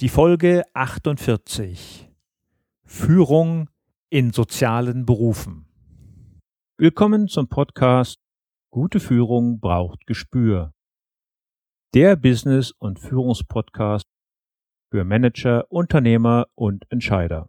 Die Folge 48. Führung in sozialen Berufen. Willkommen zum Podcast Gute Führung braucht Gespür. Der Business- und Führungspodcast für Manager, Unternehmer und Entscheider.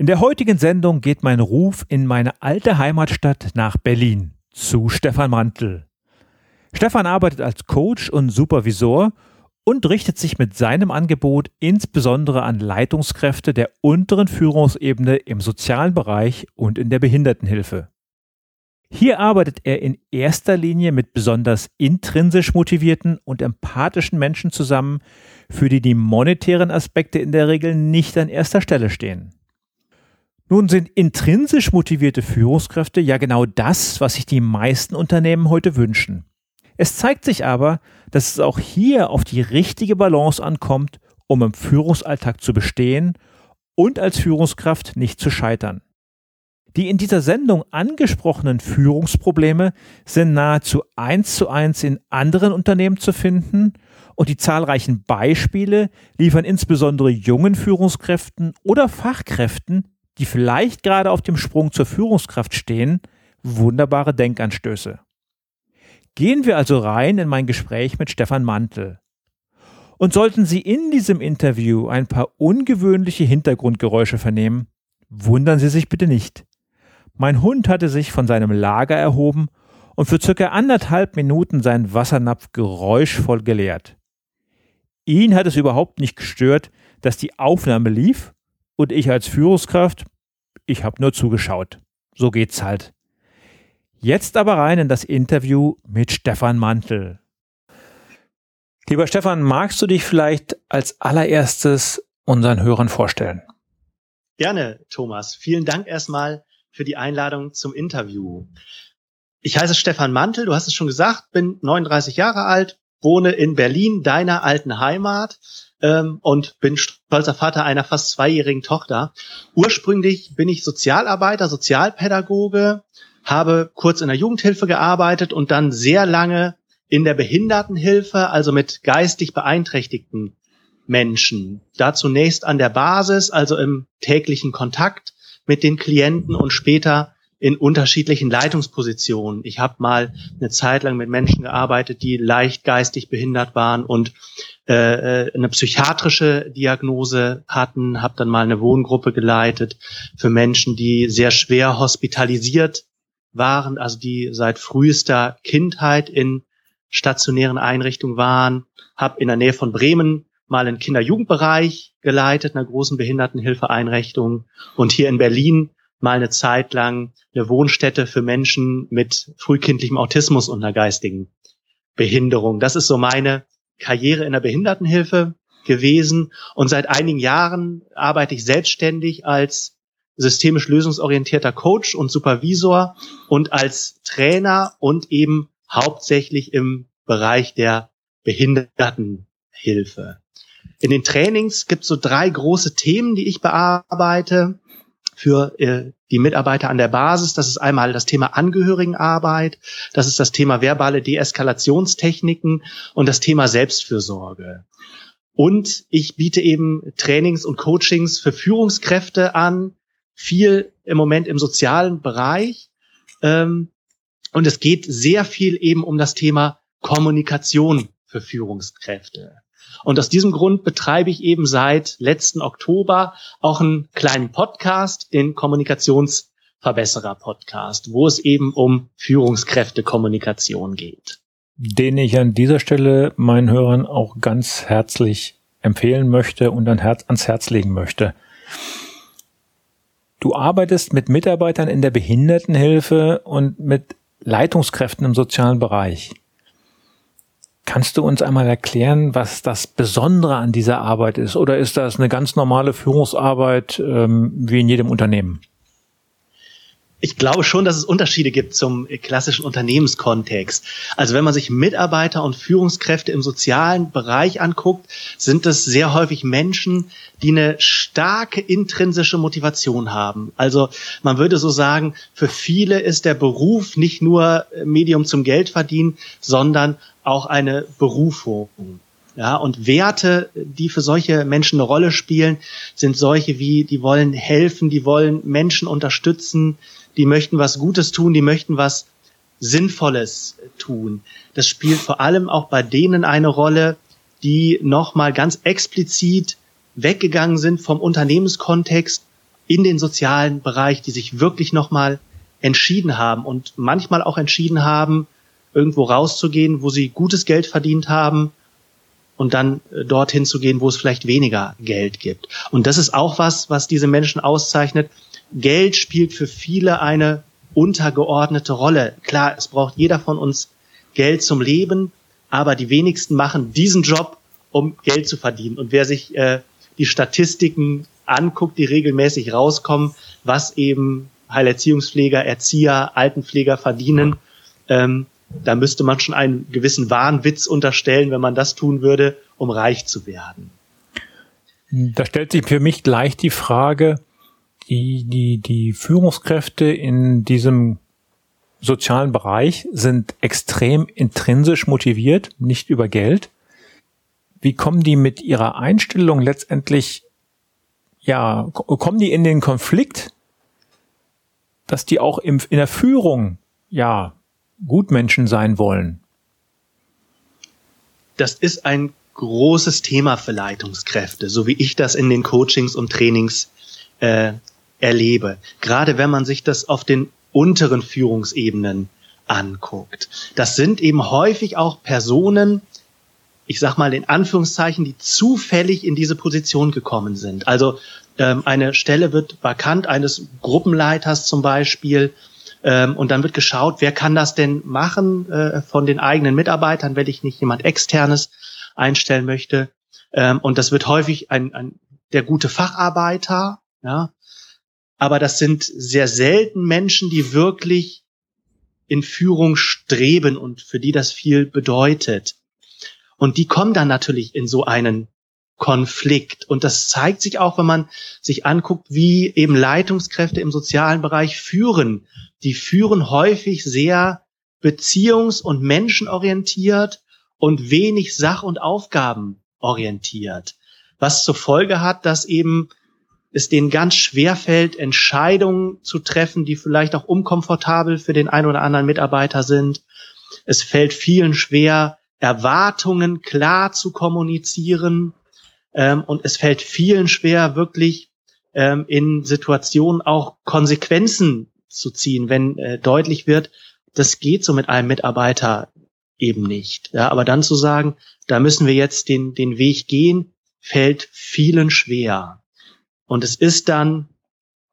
In der heutigen Sendung geht mein Ruf in meine alte Heimatstadt nach Berlin zu Stefan Mantel. Stefan arbeitet als Coach und Supervisor und richtet sich mit seinem Angebot insbesondere an Leitungskräfte der unteren Führungsebene im sozialen Bereich und in der Behindertenhilfe. Hier arbeitet er in erster Linie mit besonders intrinsisch motivierten und empathischen Menschen zusammen, für die die monetären Aspekte in der Regel nicht an erster Stelle stehen. Nun sind intrinsisch motivierte Führungskräfte ja genau das, was sich die meisten Unternehmen heute wünschen. Es zeigt sich aber, dass es auch hier auf die richtige Balance ankommt, um im Führungsalltag zu bestehen und als Führungskraft nicht zu scheitern. Die in dieser Sendung angesprochenen Führungsprobleme sind nahezu eins zu eins in anderen Unternehmen zu finden und die zahlreichen Beispiele liefern insbesondere jungen Führungskräften oder Fachkräften die vielleicht gerade auf dem Sprung zur Führungskraft stehen, wunderbare Denkanstöße. Gehen wir also rein in mein Gespräch mit Stefan Mantel. Und sollten Sie in diesem Interview ein paar ungewöhnliche Hintergrundgeräusche vernehmen, wundern Sie sich bitte nicht. Mein Hund hatte sich von seinem Lager erhoben und für circa anderthalb Minuten seinen Wassernapf geräuschvoll geleert. Ihn hat es überhaupt nicht gestört, dass die Aufnahme lief und ich als Führungskraft, ich habe nur zugeschaut. So geht's halt. Jetzt aber rein in das Interview mit Stefan Mantel. Lieber Stefan, magst du dich vielleicht als allererstes unseren Hörern vorstellen? Gerne, Thomas. Vielen Dank erstmal für die Einladung zum Interview. Ich heiße Stefan Mantel, du hast es schon gesagt, bin 39 Jahre alt, wohne in Berlin, deiner alten Heimat, ähm, und bin stolzer Vater einer fast zweijährigen Tochter. Ursprünglich bin ich Sozialarbeiter, Sozialpädagoge, habe kurz in der Jugendhilfe gearbeitet und dann sehr lange in der Behindertenhilfe, also mit geistig beeinträchtigten Menschen. Da zunächst an der Basis, also im täglichen Kontakt mit den Klienten und später in unterschiedlichen Leitungspositionen. Ich habe mal eine Zeit lang mit Menschen gearbeitet, die leicht geistig behindert waren und äh, äh, eine psychiatrische Diagnose hatten, habe dann mal eine Wohngruppe geleitet für Menschen, die sehr schwer hospitalisiert waren, also die seit frühester Kindheit in stationären Einrichtungen waren, habe in der Nähe von Bremen mal einen Kinder-Jugendbereich geleitet, einer großen Behindertenhilfeeinrichtung und hier in Berlin mal eine Zeit lang eine Wohnstätte für Menschen mit frühkindlichem Autismus und einer geistigen Behinderung. Das ist so meine Karriere in der Behindertenhilfe gewesen. Und seit einigen Jahren arbeite ich selbstständig als systemisch lösungsorientierter Coach und Supervisor und als Trainer und eben hauptsächlich im Bereich der Behindertenhilfe. In den Trainings gibt es so drei große Themen, die ich bearbeite für äh, die Mitarbeiter an der Basis. Das ist einmal das Thema Angehörigenarbeit, das ist das Thema verbale Deeskalationstechniken und das Thema Selbstfürsorge. Und ich biete eben Trainings und Coachings für Führungskräfte an, viel im Moment im sozialen Bereich. Ähm, und es geht sehr viel eben um das Thema Kommunikation für Führungskräfte. Und aus diesem Grund betreibe ich eben seit letzten Oktober auch einen kleinen Podcast, den Kommunikationsverbesserer Podcast, wo es eben um Führungskräftekommunikation geht. den ich an dieser Stelle meinen Hörern auch ganz herzlich empfehlen möchte und ans Herz legen möchte. Du arbeitest mit Mitarbeitern in der Behindertenhilfe und mit Leitungskräften im sozialen Bereich. Kannst du uns einmal erklären, was das Besondere an dieser Arbeit ist? Oder ist das eine ganz normale Führungsarbeit ähm, wie in jedem Unternehmen? Ich glaube schon, dass es Unterschiede gibt zum klassischen Unternehmenskontext. Also wenn man sich Mitarbeiter und Führungskräfte im sozialen Bereich anguckt, sind es sehr häufig Menschen, die eine starke intrinsische Motivation haben. Also man würde so sagen, für viele ist der Beruf nicht nur Medium zum Geldverdienen, sondern auch eine Berufung. Ja, und Werte, die für solche Menschen eine Rolle spielen, sind solche wie, die wollen helfen, die wollen Menschen unterstützen, die möchten was Gutes tun, die möchten was Sinnvolles tun. Das spielt vor allem auch bei denen eine Rolle, die nochmal ganz explizit weggegangen sind vom Unternehmenskontext in den sozialen Bereich, die sich wirklich nochmal entschieden haben und manchmal auch entschieden haben, irgendwo rauszugehen, wo sie gutes Geld verdient haben und dann äh, dorthin zu gehen, wo es vielleicht weniger Geld gibt. Und das ist auch was, was diese Menschen auszeichnet, Geld spielt für viele eine untergeordnete Rolle. Klar, es braucht jeder von uns Geld zum Leben, aber die wenigsten machen diesen Job, um Geld zu verdienen. Und wer sich äh, die Statistiken anguckt, die regelmäßig rauskommen, was eben Heilerziehungspfleger, Erzieher, Altenpfleger verdienen, ähm, da müsste man schon einen gewissen Wahnwitz unterstellen, wenn man das tun würde, um reich zu werden. Da stellt sich für mich gleich die Frage, die, die, die Führungskräfte in diesem sozialen Bereich sind extrem intrinsisch motiviert, nicht über Geld. Wie kommen die mit ihrer Einstellung letztendlich, ja, kommen die in den Konflikt, dass die auch im, in der Führung, ja, Gutmenschen sein wollen? Das ist ein großes Thema für Leitungskräfte, so wie ich das in den Coachings und Trainings äh, erlebe. Gerade wenn man sich das auf den unteren Führungsebenen anguckt. Das sind eben häufig auch Personen, ich sag mal in Anführungszeichen, die zufällig in diese Position gekommen sind. Also ähm, eine Stelle wird vakant eines Gruppenleiters zum Beispiel ähm, und dann wird geschaut, wer kann das denn machen äh, von den eigenen Mitarbeitern, wenn ich nicht jemand externes einstellen möchte. Ähm, und das wird häufig ein, ein der gute Facharbeiter, ja, aber das sind sehr selten Menschen, die wirklich in Führung streben und für die das viel bedeutet. Und die kommen dann natürlich in so einen Konflikt. Und das zeigt sich auch, wenn man sich anguckt, wie eben Leitungskräfte im sozialen Bereich führen. Die führen häufig sehr beziehungs- und menschenorientiert und wenig sach- und aufgabenorientiert. Was zur Folge hat, dass eben es denen ganz schwer fällt, Entscheidungen zu treffen, die vielleicht auch unkomfortabel für den einen oder anderen Mitarbeiter sind. Es fällt vielen schwer, Erwartungen klar zu kommunizieren. Ähm, und es fällt vielen schwer, wirklich ähm, in Situationen auch Konsequenzen zu ziehen, wenn äh, deutlich wird, das geht so mit einem Mitarbeiter eben nicht. Ja, aber dann zu sagen, da müssen wir jetzt den, den Weg gehen, fällt vielen schwer. Und es ist dann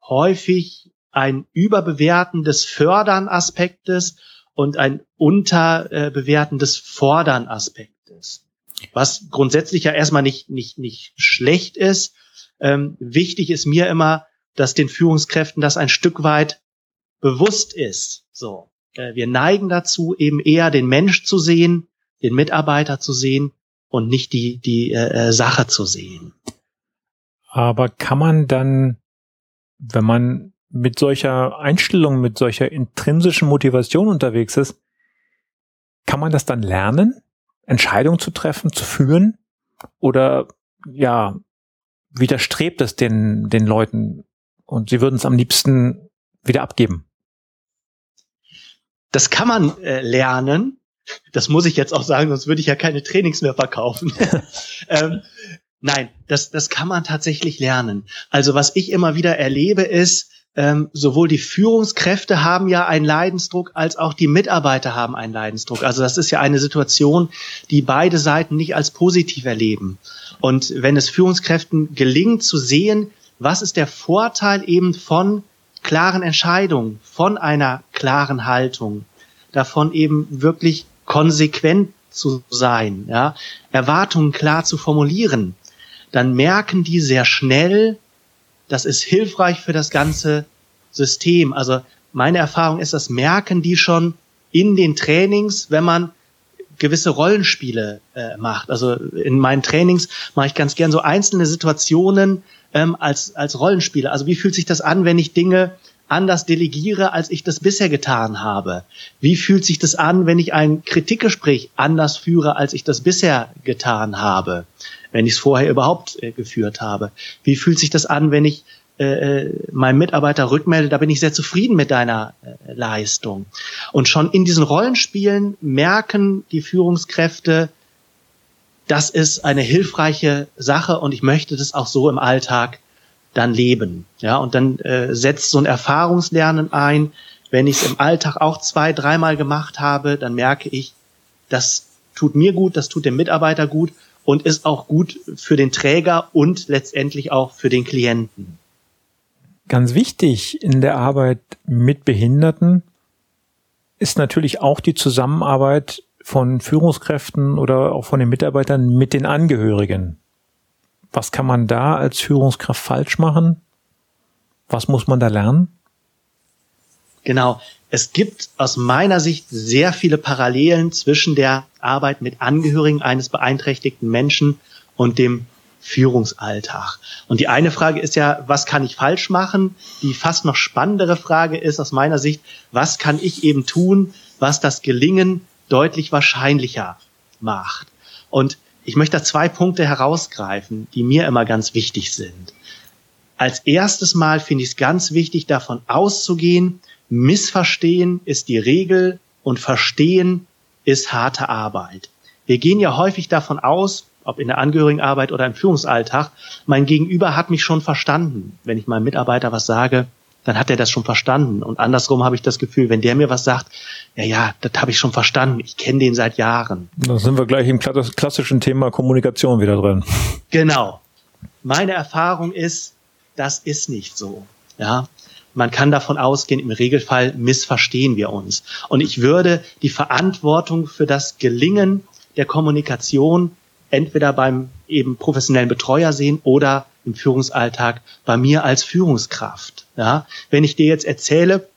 häufig ein Überbewerten des Fördern Aspektes und ein Unterbewerten des Fordern Aspektes. Was grundsätzlich ja erstmal nicht, nicht, nicht schlecht ist. Ähm, wichtig ist mir immer, dass den Führungskräften das ein Stück weit bewusst ist. So. Äh, wir neigen dazu, eben eher den Mensch zu sehen, den Mitarbeiter zu sehen und nicht die, die äh, äh Sache zu sehen. Aber kann man dann, wenn man mit solcher Einstellung, mit solcher intrinsischen Motivation unterwegs ist, kann man das dann lernen, Entscheidungen zu treffen, zu führen? Oder ja, widerstrebt es den, den Leuten und sie würden es am liebsten wieder abgeben? Das kann man äh, lernen. Das muss ich jetzt auch sagen, sonst würde ich ja keine Trainings mehr verkaufen. ähm, Nein, das, das kann man tatsächlich lernen. Also was ich immer wieder erlebe ist, ähm, sowohl die Führungskräfte haben ja einen Leidensdruck, als auch die Mitarbeiter haben einen Leidensdruck. Also das ist ja eine Situation, die beide Seiten nicht als positiv erleben. Und wenn es Führungskräften gelingt zu sehen, was ist der Vorteil eben von klaren Entscheidungen, von einer klaren Haltung, davon eben wirklich konsequent zu sein, ja, Erwartungen klar zu formulieren, dann merken die sehr schnell, das ist hilfreich für das ganze System. Also meine Erfahrung ist, das merken die schon in den Trainings, wenn man gewisse Rollenspiele äh, macht. Also in meinen Trainings mache ich ganz gern so einzelne Situationen ähm, als, als Rollenspiele. Also wie fühlt sich das an, wenn ich Dinge anders delegiere, als ich das bisher getan habe? Wie fühlt sich das an, wenn ich ein Kritikgespräch anders führe, als ich das bisher getan habe? Wenn ich es vorher überhaupt äh, geführt habe? Wie fühlt sich das an, wenn ich äh, äh, meinem Mitarbeiter rückmelde, da bin ich sehr zufrieden mit deiner äh, Leistung. Und schon in diesen Rollenspielen merken die Führungskräfte, das ist eine hilfreiche Sache und ich möchte das auch so im Alltag dann leben. Ja, und dann äh, setzt so ein Erfahrungslernen ein. Wenn ich es im Alltag auch zwei, dreimal gemacht habe, dann merke ich, das tut mir gut, das tut dem Mitarbeiter gut und ist auch gut für den Träger und letztendlich auch für den Klienten. Ganz wichtig in der Arbeit mit Behinderten ist natürlich auch die Zusammenarbeit von Führungskräften oder auch von den Mitarbeitern mit den Angehörigen. Was kann man da als Führungskraft falsch machen? Was muss man da lernen? Genau. Es gibt aus meiner Sicht sehr viele Parallelen zwischen der Arbeit mit Angehörigen eines beeinträchtigten Menschen und dem Führungsalltag. Und die eine Frage ist ja, was kann ich falsch machen? Die fast noch spannendere Frage ist aus meiner Sicht, was kann ich eben tun, was das Gelingen deutlich wahrscheinlicher macht? Und ich möchte da zwei Punkte herausgreifen, die mir immer ganz wichtig sind. Als erstes Mal finde ich es ganz wichtig, davon auszugehen, Missverstehen ist die Regel und Verstehen ist harte Arbeit. Wir gehen ja häufig davon aus, ob in der Angehörigenarbeit oder im Führungsalltag, mein Gegenüber hat mich schon verstanden. Wenn ich meinem Mitarbeiter was sage, dann hat er das schon verstanden. Und andersrum habe ich das Gefühl, wenn der mir was sagt, ja, ja, das habe ich schon verstanden. Ich kenne den seit Jahren. Da sind wir gleich im klassischen Thema Kommunikation wieder drin. Genau. Meine Erfahrung ist, das ist nicht so. Ja. Man kann davon ausgehen, im Regelfall missverstehen wir uns. Und ich würde die Verantwortung für das Gelingen der Kommunikation entweder beim eben professionellen Betreuer sehen oder im Führungsalltag bei mir als Führungskraft. Ja, wenn ich dir jetzt erzähle,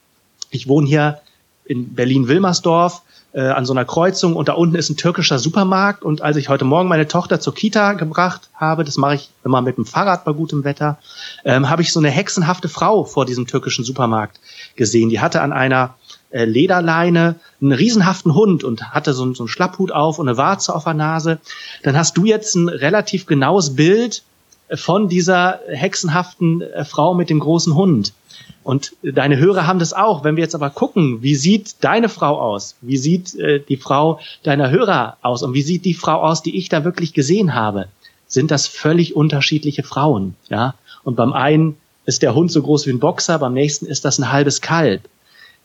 ich wohne hier in Berlin-Wilmersdorf äh, an so einer Kreuzung und da unten ist ein türkischer Supermarkt und als ich heute Morgen meine Tochter zur Kita gebracht habe, das mache ich immer mit dem Fahrrad bei gutem Wetter, ähm, habe ich so eine hexenhafte Frau vor diesem türkischen Supermarkt gesehen. Die hatte an einer äh, Lederleine einen riesenhaften Hund und hatte so, so einen Schlapphut auf und eine Warze auf der Nase, dann hast du jetzt ein relativ genaues Bild von dieser hexenhaften äh, Frau mit dem großen Hund. Und deine Hörer haben das auch. Wenn wir jetzt aber gucken, wie sieht deine Frau aus? Wie sieht äh, die Frau deiner Hörer aus? Und wie sieht die Frau aus, die ich da wirklich gesehen habe? Sind das völlig unterschiedliche Frauen? Ja. Und beim einen ist der Hund so groß wie ein Boxer, beim nächsten ist das ein halbes Kalb.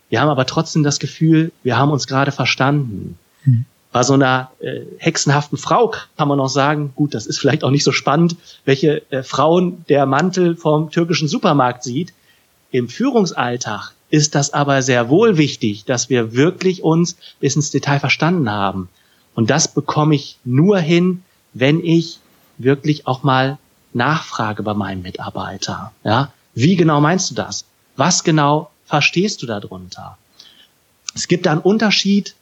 Wir haben aber trotzdem das Gefühl, wir haben uns gerade verstanden. Hm. Bei so einer äh, hexenhaften Frau kann man noch sagen, gut, das ist vielleicht auch nicht so spannend, welche äh, Frauen der Mantel vom türkischen Supermarkt sieht. Im Führungsalltag ist das aber sehr wohl wichtig, dass wir wirklich uns bis ins Detail verstanden haben. Und das bekomme ich nur hin, wenn ich wirklich auch mal nachfrage bei meinem Mitarbeiter. Ja, wie genau meinst du das? Was genau verstehst du darunter? Es gibt da einen Unterschied,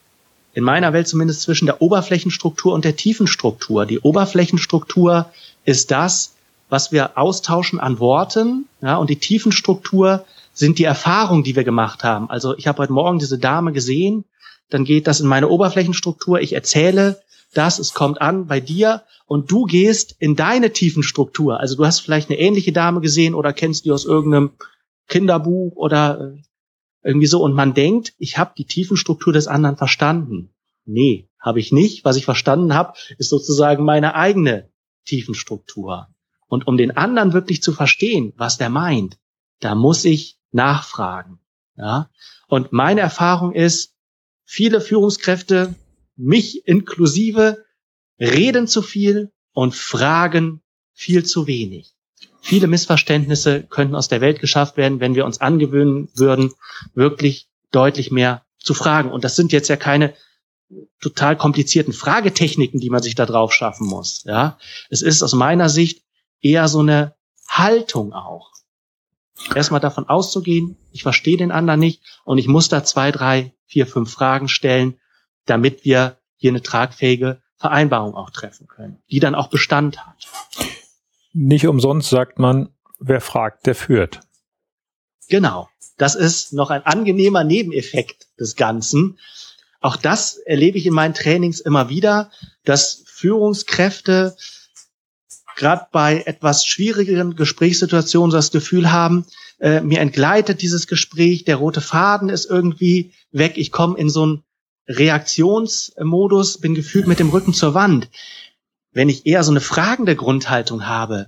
in meiner Welt zumindest, zwischen der Oberflächenstruktur und der Tiefenstruktur. Die Oberflächenstruktur ist das, was wir austauschen an Worten, ja, und die Tiefenstruktur sind die Erfahrungen, die wir gemacht haben. Also ich habe heute Morgen diese Dame gesehen, dann geht das in meine Oberflächenstruktur, ich erzähle das, es kommt an bei dir und du gehst in deine Tiefenstruktur. Also du hast vielleicht eine ähnliche Dame gesehen oder kennst die aus irgendeinem Kinderbuch oder äh, irgendwie so. Und man denkt, ich habe die Tiefenstruktur des anderen verstanden. Nee, habe ich nicht. Was ich verstanden habe, ist sozusagen meine eigene Tiefenstruktur. Und um den anderen wirklich zu verstehen, was der meint, da muss ich nachfragen. Ja? Und meine Erfahrung ist, viele Führungskräfte, mich inklusive, reden zu viel und fragen viel zu wenig. Viele Missverständnisse könnten aus der Welt geschafft werden, wenn wir uns angewöhnen würden, wirklich deutlich mehr zu fragen. Und das sind jetzt ja keine total komplizierten Fragetechniken, die man sich da drauf schaffen muss. Ja, es ist aus meiner Sicht eher so eine Haltung auch. Erstmal davon auszugehen, ich verstehe den anderen nicht und ich muss da zwei, drei, vier, fünf Fragen stellen, damit wir hier eine tragfähige Vereinbarung auch treffen können, die dann auch Bestand hat. Nicht umsonst sagt man, wer fragt, der führt. Genau. Das ist noch ein angenehmer Nebeneffekt des Ganzen. Auch das erlebe ich in meinen Trainings immer wieder, dass Führungskräfte gerade bei etwas schwierigeren Gesprächssituationen das Gefühl haben, äh, mir entgleitet dieses Gespräch, der rote Faden ist irgendwie weg, ich komme in so einen Reaktionsmodus, bin gefühlt mit dem Rücken zur Wand. Wenn ich eher so eine fragende Grundhaltung habe,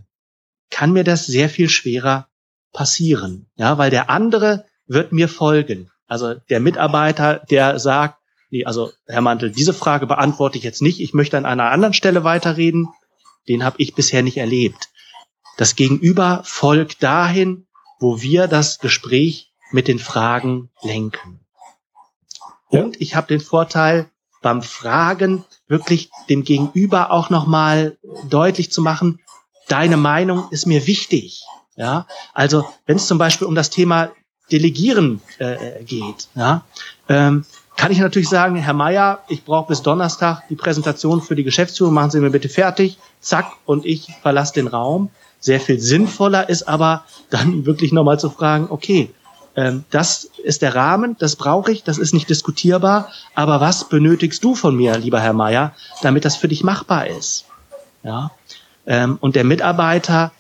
kann mir das sehr viel schwerer passieren. Ja, weil der andere wird mir folgen. Also der Mitarbeiter, der sagt, nee, also Herr Mantel, diese Frage beantworte ich jetzt nicht, ich möchte an einer anderen Stelle weiterreden, den habe ich bisher nicht erlebt. Das Gegenüber folgt dahin, wo wir das Gespräch mit den Fragen lenken. Und ich habe den Vorteil, beim Fragen wirklich dem Gegenüber auch nochmal deutlich zu machen, deine Meinung ist mir wichtig. Ja, also wenn es zum Beispiel um das Thema Delegieren äh, geht, ja, ähm, kann ich natürlich sagen, Herr Meier, ich brauche bis Donnerstag die Präsentation für die Geschäftsführung, machen Sie mir bitte fertig, zack, und ich verlasse den Raum. Sehr viel sinnvoller ist aber dann wirklich nochmal zu fragen, okay, ähm, das ist der Rahmen, das brauche ich, das ist nicht diskutierbar, aber was benötigst du von mir, lieber Herr Meier, damit das für dich machbar ist? Ja, ähm, und der Mitarbeiter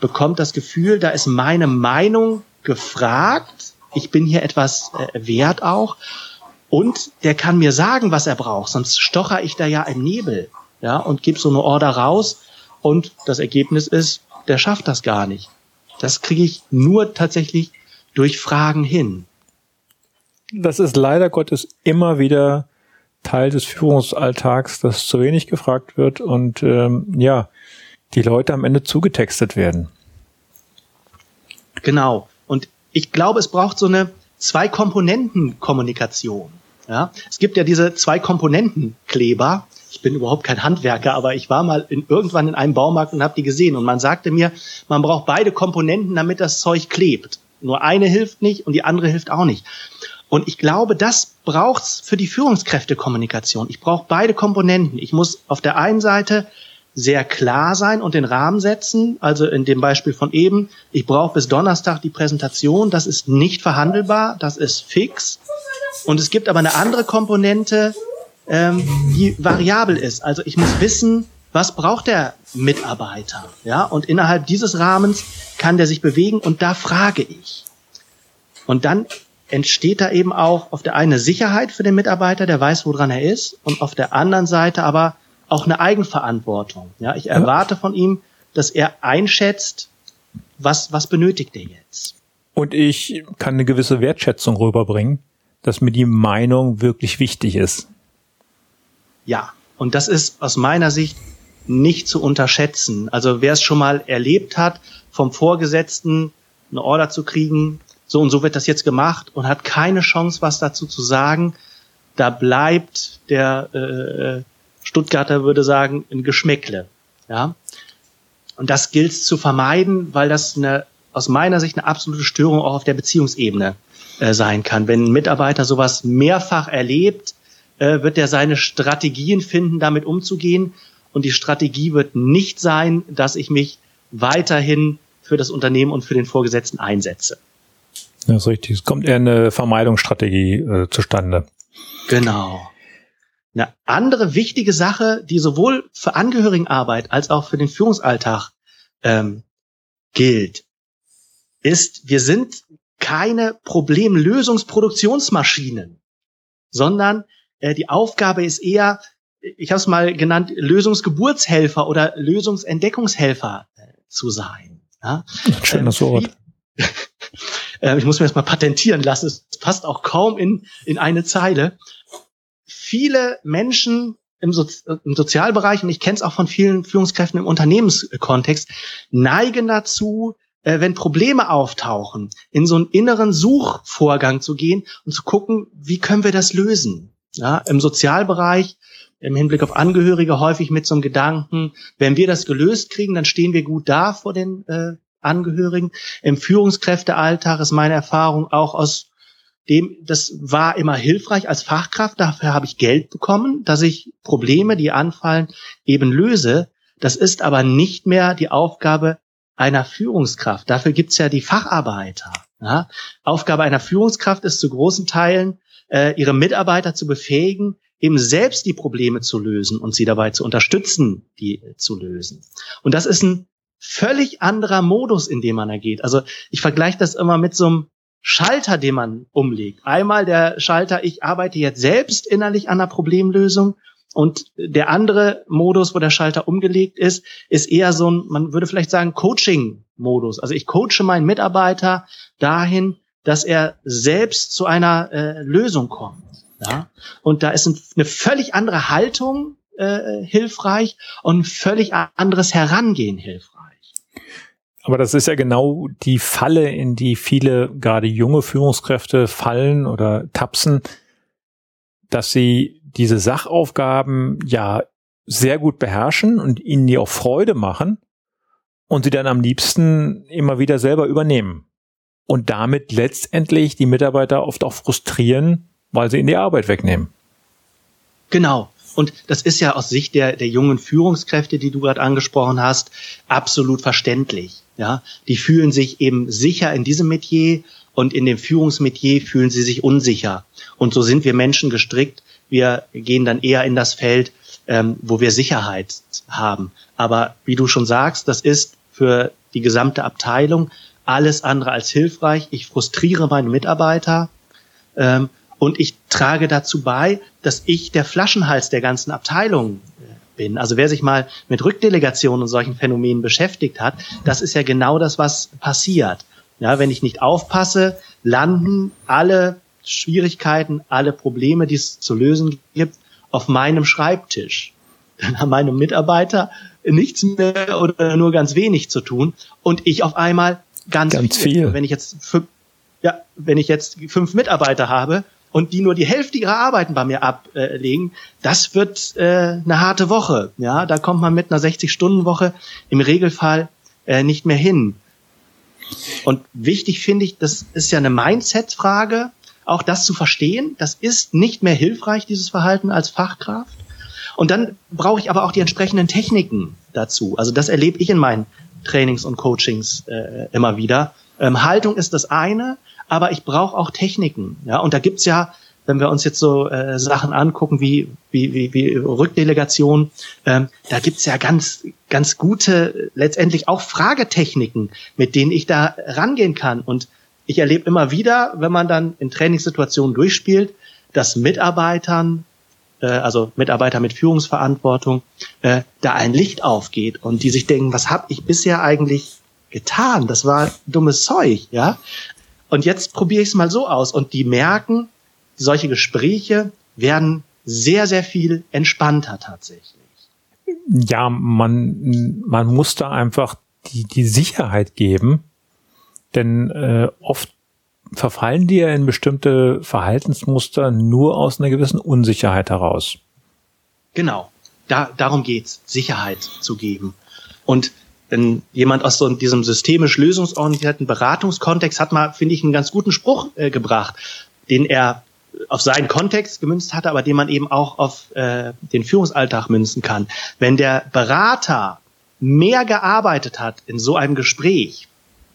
bekommt das Gefühl, da ist meine Meinung gefragt, ich bin hier etwas äh, wert auch, und der kann mir sagen, was er braucht, sonst stocher ich da ja im Nebel, ja, und gebe so eine Order raus und das Ergebnis ist, der schafft das gar nicht. Das kriege ich nur tatsächlich durch Fragen hin. Das ist leider Gottes immer wieder Teil des Führungsalltags, dass zu wenig gefragt wird und ähm, ja, die Leute am Ende zugetextet werden. Genau. Und ich glaube, es braucht so eine Zwei-Komponenten-Kommunikation. Ja? Es gibt ja diese Zwei-Komponenten-Kleber. Ich bin überhaupt kein Handwerker, aber ich war mal in, irgendwann in einem Baumarkt und habe die gesehen. Und man sagte mir, man braucht beide Komponenten, damit das Zeug klebt. Nur eine hilft nicht und die andere hilft auch nicht. Und ich glaube, das braucht's für die Führungskräftekommunikation. Ich brauche beide Komponenten. Ich muss auf der einen Seite sehr klar sein und den Rahmen setzen. Also in dem Beispiel von eben, ich brauche bis Donnerstag die Präsentation. Das ist nicht verhandelbar, das ist fix. Und es gibt aber eine andere Komponente, ähm, die variabel ist. Also ich muss wissen, was braucht der Mitarbeiter? Ja, und innerhalb dieses Rahmens kann der sich bewegen und da frage ich. Und dann entsteht da eben auch auf der einen Sicherheit für den Mitarbeiter, der weiß, woran er ist, und auf der anderen Seite aber auch eine Eigenverantwortung. Ja, ich erwarte von ihm, dass er einschätzt, was, was benötigt er jetzt. Und ich kann eine gewisse Wertschätzung rüberbringen, dass mir die Meinung wirklich wichtig ist. Ja, und das ist aus meiner Sicht nicht zu unterschätzen. Also wer es schon mal erlebt hat, vom Vorgesetzten eine Order zu kriegen, so und so wird das jetzt gemacht und hat keine Chance, was dazu zu sagen, da bleibt der äh, Stuttgarter würde sagen, ein Geschmäckle. Ja? Und das gilt zu vermeiden, weil das eine, aus meiner Sicht eine absolute Störung auch auf der Beziehungsebene äh, sein kann. Wenn ein Mitarbeiter sowas mehrfach erlebt, äh, wird er seine Strategien finden, damit umzugehen. Und die Strategie wird nicht sein, dass ich mich weiterhin für das Unternehmen und für den Vorgesetzten einsetze. Das ist richtig. Es kommt eher eine Vermeidungsstrategie äh, zustande. Genau. Eine andere wichtige Sache, die sowohl für Angehörigenarbeit als auch für den Führungsalltag ähm, gilt, ist, wir sind keine Problemlösungsproduktionsmaschinen, sondern äh, die Aufgabe ist eher, ich habe es mal genannt, Lösungsgeburtshelfer oder Lösungsentdeckungshelfer äh, zu sein. Ja? Schönes ähm, Wort. Äh, ich muss mir das mal patentieren lassen. Es passt auch kaum in, in eine Zeile. Viele Menschen im, so im Sozialbereich, und ich kenne es auch von vielen Führungskräften im Unternehmenskontext, neigen dazu, äh, wenn Probleme auftauchen, in so einen inneren Suchvorgang zu gehen und zu gucken, wie können wir das lösen. Ja, Im Sozialbereich, im Hinblick auf Angehörige häufig mit so einem Gedanken, wenn wir das gelöst kriegen, dann stehen wir gut da vor den äh, Angehörigen. Im Führungskräftealltag ist meine Erfahrung auch aus dem, das war immer hilfreich als Fachkraft. Dafür habe ich Geld bekommen, dass ich Probleme, die anfallen, eben löse. Das ist aber nicht mehr die Aufgabe einer Führungskraft. Dafür gibt's ja die Facharbeiter. Ja? Aufgabe einer Führungskraft ist zu großen Teilen, äh, ihre Mitarbeiter zu befähigen, eben selbst die Probleme zu lösen und sie dabei zu unterstützen, die zu lösen. Und das ist ein völlig anderer Modus, in dem man da geht. Also ich vergleiche das immer mit so einem Schalter, den man umlegt. Einmal der Schalter, ich arbeite jetzt selbst innerlich an der Problemlösung und der andere Modus, wo der Schalter umgelegt ist, ist eher so ein, man würde vielleicht sagen, Coaching-Modus. Also ich coache meinen Mitarbeiter dahin, dass er selbst zu einer äh, Lösung kommt. Ja? Und da ist eine völlig andere Haltung äh, hilfreich und ein völlig anderes Herangehen hilfreich. Aber das ist ja genau die Falle, in die viele gerade junge Führungskräfte fallen oder tapsen, dass sie diese Sachaufgaben ja sehr gut beherrschen und ihnen die auch Freude machen und sie dann am liebsten immer wieder selber übernehmen und damit letztendlich die Mitarbeiter oft auch frustrieren, weil sie ihnen die Arbeit wegnehmen. Genau. Und das ist ja aus Sicht der, der jungen Führungskräfte, die du gerade angesprochen hast, absolut verständlich. Ja, die fühlen sich eben sicher in diesem Metier und in dem Führungsmetier fühlen sie sich unsicher. Und so sind wir Menschen gestrickt. Wir gehen dann eher in das Feld, ähm, wo wir Sicherheit haben. Aber wie du schon sagst, das ist für die gesamte Abteilung alles andere als hilfreich. Ich frustriere meine Mitarbeiter. Ähm, und ich trage dazu bei, dass ich der Flaschenhals der ganzen Abteilung äh, bin. Also wer sich mal mit Rückdelegationen und solchen Phänomenen beschäftigt hat, das ist ja genau das, was passiert. Ja, wenn ich nicht aufpasse, landen alle Schwierigkeiten, alle Probleme, die es zu lösen gibt, auf meinem Schreibtisch. Dann haben meine Mitarbeiter nichts mehr oder nur ganz wenig zu tun und ich auf einmal ganz, ganz viel. viel. Wenn ich jetzt fünf, ja, wenn ich jetzt fünf Mitarbeiter habe und die nur die Hälfte ihrer Arbeiten bei mir ablegen, das wird äh, eine harte Woche. Ja, da kommt man mit einer 60-Stunden-Woche im Regelfall äh, nicht mehr hin. Und wichtig finde ich, das ist ja eine Mindset-Frage, auch das zu verstehen. Das ist nicht mehr hilfreich, dieses Verhalten als Fachkraft. Und dann brauche ich aber auch die entsprechenden Techniken dazu. Also das erlebe ich in meinen Trainings und Coachings äh, immer wieder. Ähm, Haltung ist das eine, aber ich brauche auch Techniken. Ja, und da gibt's ja, wenn wir uns jetzt so äh, Sachen angucken wie wie wie, wie Rückdelegation, ähm, da gibt's ja ganz ganz gute letztendlich auch Fragetechniken, mit denen ich da rangehen kann. Und ich erlebe immer wieder, wenn man dann in Trainingssituationen durchspielt, dass Mitarbeitern äh, also Mitarbeiter mit Führungsverantwortung, äh, da ein Licht aufgeht und die sich denken, was habe ich bisher eigentlich getan? Das war dummes Zeug, ja. Und jetzt probiere ich es mal so aus. Und die merken, solche Gespräche werden sehr, sehr viel entspannter tatsächlich. Ja, man, man muss da einfach die, die Sicherheit geben, denn äh, oft verfallen die ja in bestimmte Verhaltensmuster nur aus einer gewissen Unsicherheit heraus. Genau, da, darum geht's, Sicherheit zu geben. Und wenn jemand aus so diesem systemisch lösungsorientierten Beratungskontext hat mal, finde ich, einen ganz guten Spruch äh, gebracht, den er auf seinen Kontext gemünzt hatte, aber den man eben auch auf äh, den Führungsalltag münzen kann. Wenn der Berater mehr gearbeitet hat in so einem Gespräch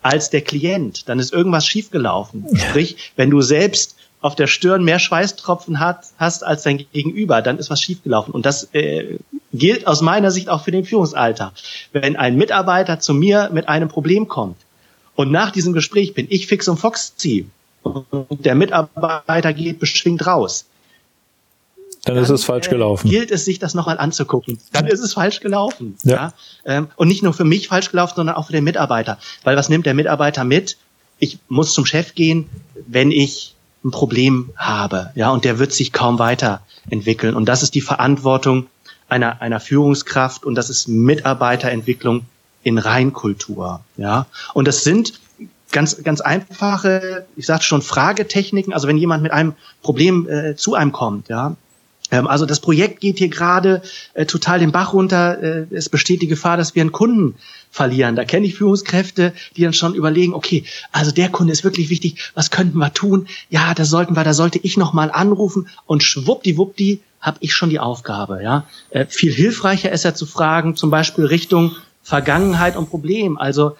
als der Klient, dann ist irgendwas schiefgelaufen. Sprich, wenn du selbst auf der Stirn mehr Schweißtropfen hat, hast als dein Gegenüber, dann ist was schiefgelaufen. Und das äh, gilt aus meiner Sicht auch für den Führungsalter. Wenn ein Mitarbeiter zu mir mit einem Problem kommt und nach diesem Gespräch bin ich fix und foxy und der Mitarbeiter geht beschwingt raus, dann, dann, ist es falsch gelaufen. Äh, gilt es, sich das nochmal anzugucken. Dann ist es falsch gelaufen. Ja. ja? Ähm, und nicht nur für mich falsch gelaufen, sondern auch für den Mitarbeiter. Weil was nimmt der Mitarbeiter mit? ich muss zum Chef gehen, wenn ich ein Problem habe, ja, und der wird sich kaum weiterentwickeln. Und das ist die Verantwortung einer, einer Führungskraft und das ist Mitarbeiterentwicklung in Reinkultur, ja. Und das sind ganz, ganz einfache, ich sagte schon, Fragetechniken. Also wenn jemand mit einem Problem äh, zu einem kommt, ja, also das Projekt geht hier gerade äh, total den Bach runter. Äh, es besteht die Gefahr, dass wir einen Kunden verlieren. Da kenne ich Führungskräfte, die dann schon überlegen, okay, also der Kunde ist wirklich wichtig, was könnten wir tun? Ja, da sollten wir, da sollte ich nochmal anrufen und schwuppdiwuppdi habe ich schon die Aufgabe. Ja, äh, Viel hilfreicher ist ja zu fragen, zum Beispiel Richtung Vergangenheit und Problem. Also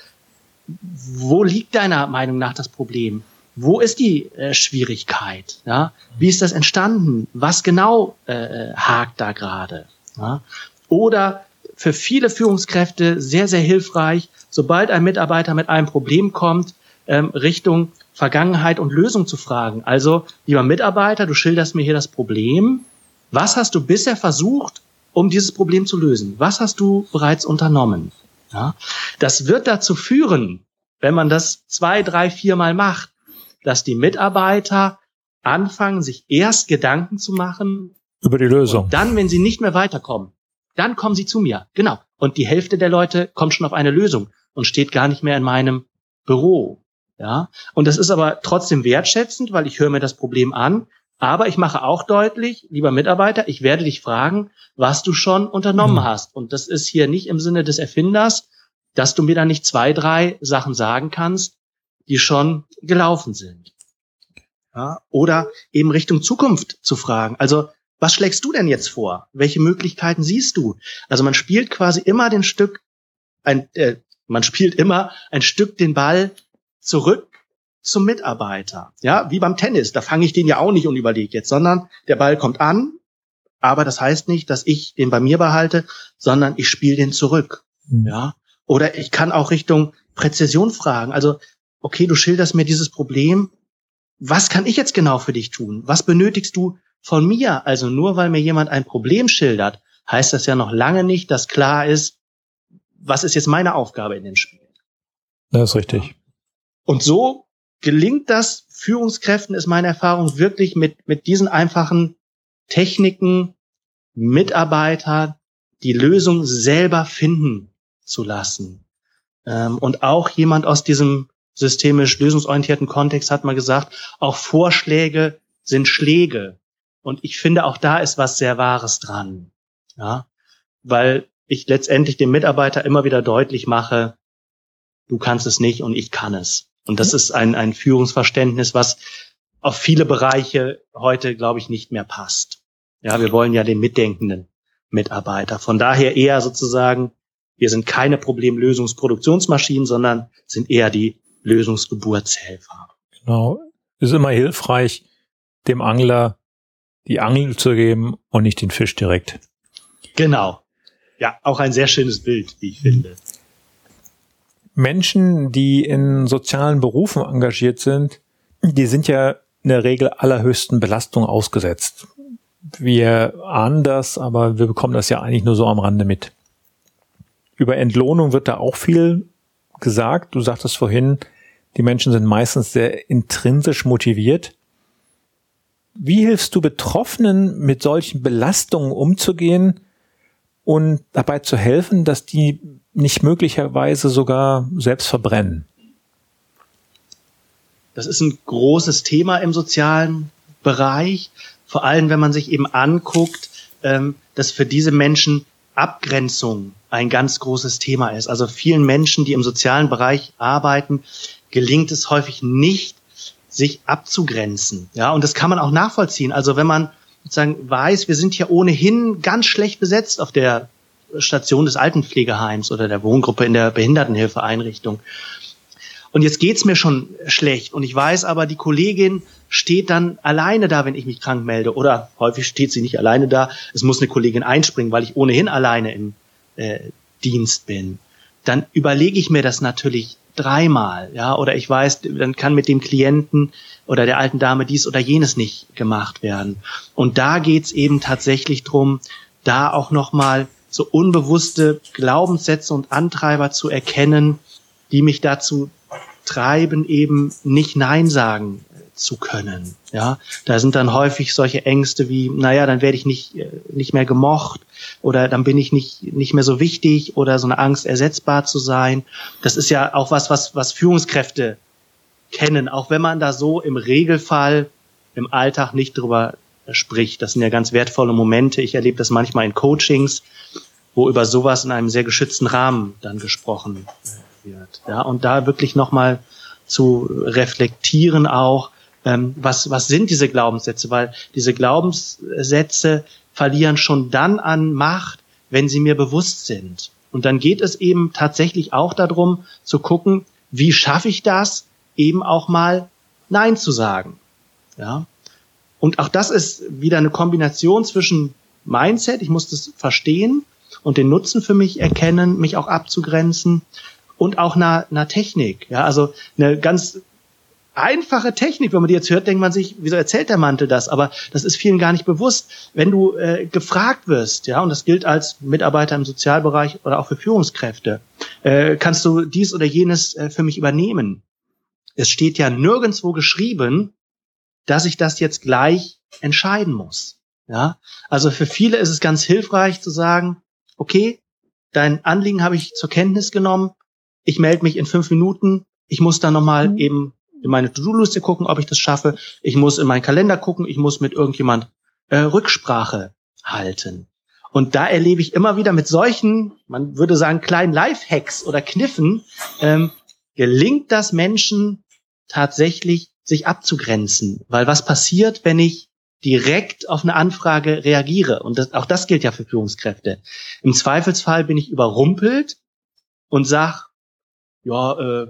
wo liegt deiner Meinung nach das Problem? Wo ist die äh, Schwierigkeit? Ja? Wie ist das entstanden? Was genau äh, hakt da gerade? Ja? Oder für viele Führungskräfte sehr, sehr hilfreich, sobald ein Mitarbeiter mit einem Problem kommt, ähm, Richtung Vergangenheit und Lösung zu fragen. Also, lieber Mitarbeiter, du schilderst mir hier das Problem. Was hast du bisher versucht, um dieses Problem zu lösen? Was hast du bereits unternommen? Ja? Das wird dazu führen, wenn man das zwei, drei, viermal macht, dass die Mitarbeiter anfangen, sich erst Gedanken zu machen. Über die Lösung. dann, wenn sie nicht mehr weiterkommen, dann kommen sie zu mir. Genau. Und die Hälfte der Leute kommt schon auf eine Lösung und steht gar nicht mehr in meinem Büro. Ja. Und das ist aber trotzdem wertschätzend, weil ich höre mir das Problem an. Aber ich mache auch deutlich, lieber Mitarbeiter, ich werde dich fragen, was du schon unternommen mhm. hast. Und das ist hier nicht im Sinne des Erfinders, dass du mir da nicht zwei, drei Sachen sagen kannst, die schon gelaufen sind. Ja, oder eben Richtung Zukunft zu fragen. Also, was schlägst du denn jetzt vor? Welche Möglichkeiten siehst du? Also man spielt quasi immer den Stück, ein, äh, man spielt immer ein Stück den Ball zurück zum Mitarbeiter. Ja, wie beim Tennis. Da fange ich den ja auch nicht und überlege jetzt, sondern der Ball kommt an, aber das heißt nicht, dass ich den bei mir behalte, sondern ich spiele den zurück. Mhm. Ja. Oder ich kann auch Richtung Präzision fragen. Also okay, du schilderst mir dieses Problem, was kann ich jetzt genau für dich tun? Was benötigst du von mir? Also nur weil mir jemand ein Problem schildert, heißt das ja noch lange nicht, dass klar ist, was ist jetzt meine Aufgabe in den Spielen. Das ist richtig. Und so gelingt das Führungskräften, ist meine Erfahrung, wirklich mit, mit diesen einfachen Techniken, Mitarbeiter die Lösung selber finden zu lassen. Ähm, und auch jemand aus diesem systemisch lösungsorientierten Kontext hat man gesagt, auch Vorschläge sind Schläge. Und ich finde, auch da ist was sehr Wahres dran. Ja, weil ich letztendlich dem Mitarbeiter immer wieder deutlich mache, du kannst es nicht und ich kann es. Und das ist ein, ein Führungsverständnis, was auf viele Bereiche heute, glaube ich, nicht mehr passt. Ja, wir wollen ja den mitdenkenden Mitarbeiter. Von daher eher sozusagen, wir sind keine Problemlösungsproduktionsmaschinen, sondern sind eher die Lösungsgeburtshelfer. Genau. Ist immer hilfreich, dem Angler die Angel zu geben und nicht den Fisch direkt. Genau. Ja, auch ein sehr schönes Bild, wie ich finde. Menschen, die in sozialen Berufen engagiert sind, die sind ja in der Regel allerhöchsten Belastung ausgesetzt. Wir ahnen das, aber wir bekommen das ja eigentlich nur so am Rande mit. Über Entlohnung wird da auch viel gesagt. Du sagtest vorhin, die Menschen sind meistens sehr intrinsisch motiviert. Wie hilfst du Betroffenen, mit solchen Belastungen umzugehen und dabei zu helfen, dass die nicht möglicherweise sogar selbst verbrennen? Das ist ein großes Thema im sozialen Bereich, vor allem wenn man sich eben anguckt, ähm, dass für diese Menschen Abgrenzung ein ganz großes Thema ist. Also vielen Menschen, die im sozialen Bereich arbeiten, gelingt es häufig nicht, sich abzugrenzen. Ja, und das kann man auch nachvollziehen. Also wenn man sozusagen weiß, wir sind ja ohnehin ganz schlecht besetzt auf der Station des Altenpflegeheims oder der Wohngruppe in der Behindertenhilfeeinrichtung. Und jetzt geht's mir schon schlecht und ich weiß aber, die Kollegin steht dann alleine da, wenn ich mich krank melde. Oder häufig steht sie nicht alleine da. Es muss eine Kollegin einspringen, weil ich ohnehin alleine im äh, Dienst bin. Dann überlege ich mir das natürlich dreimal, ja, oder ich weiß, dann kann mit dem Klienten oder der alten Dame dies oder jenes nicht gemacht werden. Und da geht's eben tatsächlich drum, da auch nochmal so unbewusste Glaubenssätze und Antreiber zu erkennen, die mich dazu treiben, eben nicht Nein sagen zu können. Ja, da sind dann häufig solche Ängste wie, naja, dann werde ich nicht, äh, nicht mehr gemocht oder dann bin ich nicht, nicht mehr so wichtig oder so eine Angst, ersetzbar zu sein. Das ist ja auch was, was, was Führungskräfte kennen, auch wenn man da so im Regelfall im Alltag nicht drüber spricht. Das sind ja ganz wertvolle Momente. Ich erlebe das manchmal in Coachings, wo über sowas in einem sehr geschützten Rahmen dann gesprochen wird. Ja, und da wirklich nochmal zu reflektieren auch, ähm, was, was sind diese Glaubenssätze? Weil diese Glaubenssätze verlieren schon dann an Macht, wenn sie mir bewusst sind. Und dann geht es eben tatsächlich auch darum zu gucken, wie schaffe ich das, eben auch mal Nein zu sagen. Ja. Und auch das ist wieder eine Kombination zwischen Mindset, ich muss das verstehen und den Nutzen für mich erkennen, mich auch abzugrenzen und auch einer, einer Technik. Ja, also eine ganz einfache Technik. Wenn man die jetzt hört, denkt man sich, wieso erzählt der Mantel das? Aber das ist vielen gar nicht bewusst. Wenn du äh, gefragt wirst, ja, und das gilt als Mitarbeiter im Sozialbereich oder auch für Führungskräfte, äh, kannst du dies oder jenes äh, für mich übernehmen? Es steht ja nirgendwo geschrieben, dass ich das jetzt gleich entscheiden muss. Ja, also für viele ist es ganz hilfreich zu sagen, okay, dein Anliegen habe ich zur Kenntnis genommen. Ich melde mich in fünf Minuten. Ich muss dann nochmal mhm. eben in meine To-Do-Liste gucken, ob ich das schaffe. Ich muss in meinen Kalender gucken. Ich muss mit irgendjemand äh, Rücksprache halten. Und da erlebe ich immer wieder mit solchen, man würde sagen, kleinen Lifehacks oder Kniffen, ähm, gelingt das Menschen tatsächlich, sich abzugrenzen. Weil was passiert, wenn ich direkt auf eine Anfrage reagiere? Und das, auch das gilt ja für Führungskräfte. Im Zweifelsfall bin ich überrumpelt und sag, ja, äh,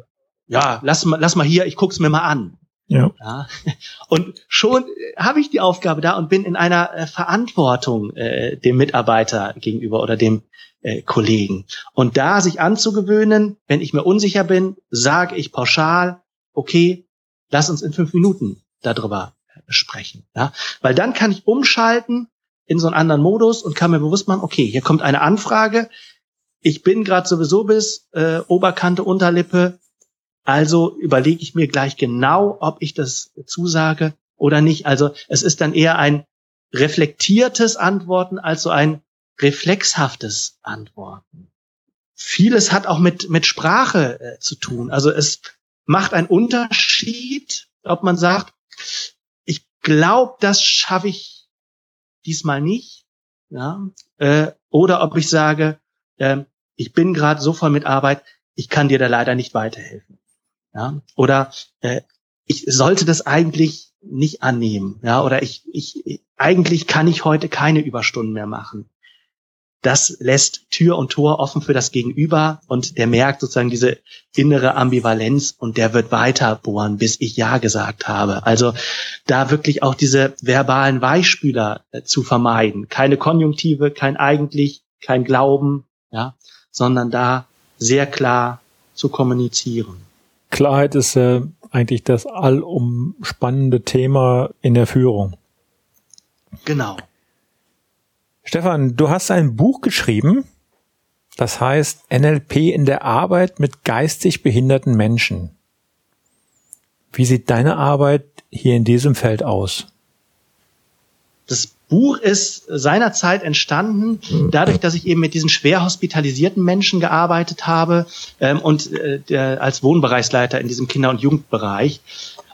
ja, lass mal, lass mal hier, ich guck's mir mal an. Ja. ja. Und schon habe ich die Aufgabe da und bin in einer äh, Verantwortung äh, dem Mitarbeiter gegenüber oder dem äh, Kollegen. Und da sich anzugewöhnen, wenn ich mir unsicher bin, sage ich pauschal, okay, lass uns in fünf Minuten darüber sprechen. Ja? Weil dann kann ich umschalten in so einen anderen Modus und kann mir bewusst machen, okay, hier kommt eine Anfrage, ich bin gerade sowieso bis äh, Oberkante, Unterlippe, also überlege ich mir gleich genau, ob ich das zusage oder nicht. Also es ist dann eher ein reflektiertes Antworten als so ein reflexhaftes Antworten. Vieles hat auch mit, mit Sprache äh, zu tun. Also es macht einen Unterschied, ob man sagt, ich glaube, das schaffe ich diesmal nicht, ja, äh, oder ob ich sage, äh, ich bin gerade so voll mit Arbeit, ich kann dir da leider nicht weiterhelfen. Ja? Oder äh, ich sollte das eigentlich nicht annehmen. Ja? Oder ich, ich, eigentlich kann ich heute keine Überstunden mehr machen. Das lässt Tür und Tor offen für das Gegenüber und der merkt sozusagen diese innere Ambivalenz und der wird weiter bohren, bis ich Ja gesagt habe. Also da wirklich auch diese verbalen Weichspüler äh, zu vermeiden. Keine Konjunktive, kein eigentlich, kein Glauben, ja, sondern da sehr klar zu kommunizieren. Klarheit ist ja eigentlich das allumspannende Thema in der Führung. Genau. Stefan, du hast ein Buch geschrieben, das heißt NLP in der Arbeit mit geistig behinderten Menschen. Wie sieht deine Arbeit hier in diesem Feld aus? Das Buch ist seinerzeit entstanden, dadurch, dass ich eben mit diesen schwer hospitalisierten Menschen gearbeitet habe ähm, und äh, der, als Wohnbereichsleiter in diesem Kinder- und Jugendbereich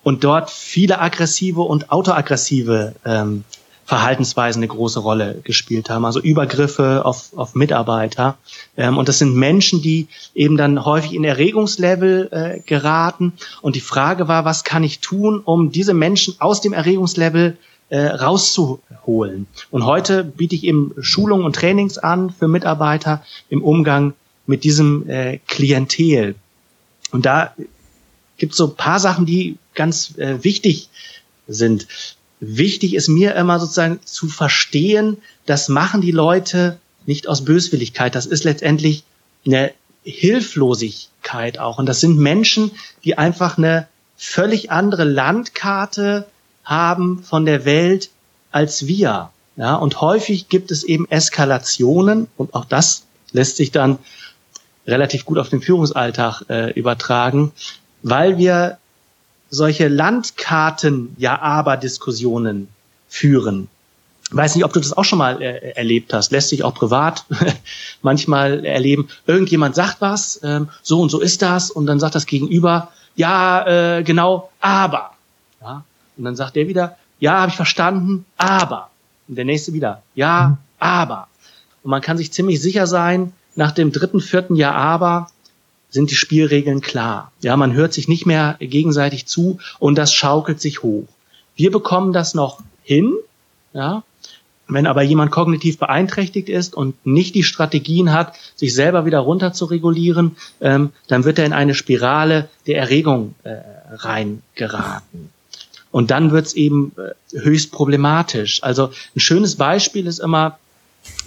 und dort viele aggressive und autoaggressive ähm, Verhaltensweisen eine große Rolle gespielt haben, also Übergriffe auf, auf Mitarbeiter. Ähm, und das sind Menschen, die eben dann häufig in Erregungslevel äh, geraten. Und die Frage war, was kann ich tun, um diese Menschen aus dem Erregungslevel äh, rauszuholen. Und heute biete ich eben Schulungen und Trainings an für Mitarbeiter im Umgang mit diesem äh, Klientel. Und da gibt es so paar Sachen, die ganz äh, wichtig sind. Wichtig ist mir immer sozusagen zu verstehen, das machen die Leute nicht aus Böswilligkeit. Das ist letztendlich eine Hilflosigkeit auch. Und das sind Menschen, die einfach eine völlig andere Landkarte haben von der Welt als wir. Ja, und häufig gibt es eben Eskalationen und auch das lässt sich dann relativ gut auf den Führungsalltag äh, übertragen, weil wir solche Landkarten-Ja-Aber-Diskussionen führen. Ich weiß nicht, ob du das auch schon mal äh, erlebt hast. Lässt sich auch privat manchmal erleben. Irgendjemand sagt was, ähm, so und so ist das, und dann sagt das Gegenüber, ja, äh, genau, aber. Und dann sagt der wieder, ja, habe ich verstanden, aber. Und der nächste wieder, ja, aber. Und man kann sich ziemlich sicher sein, nach dem dritten, vierten Jahr aber sind die Spielregeln klar. Ja, man hört sich nicht mehr gegenseitig zu und das schaukelt sich hoch. Wir bekommen das noch hin, ja. Wenn aber jemand kognitiv beeinträchtigt ist und nicht die Strategien hat, sich selber wieder runter zu regulieren, ähm, dann wird er in eine Spirale der Erregung äh, reingeraten. Und dann wird's eben äh, höchst problematisch. Also ein schönes Beispiel ist immer